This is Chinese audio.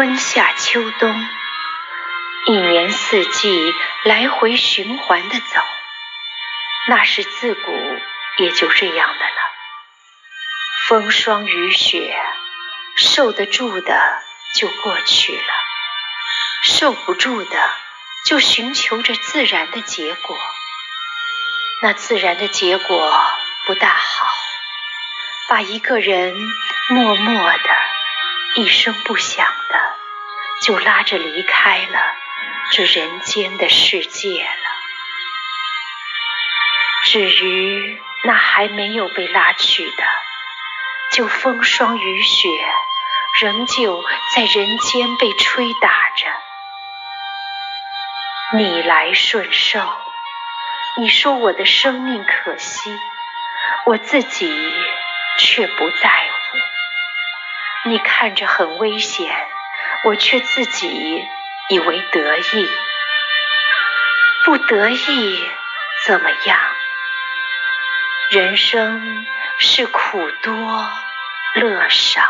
春夏秋冬，一年四季来回循环的走，那是自古也就这样的了。风霜雨雪，受得住的就过去了，受不住的就寻求着自然的结果。那自然的结果不大好，把一个人默默的、一声不响的就拉着离开了这人间的世界了。至于那还没有被拉去的，就风霜雨雪，仍旧在人间被吹打着，逆来顺受。你说我的生命可惜，我自己却不在乎。你看着很危险，我却自己以为得意。不得意怎么样？人生是苦多乐少。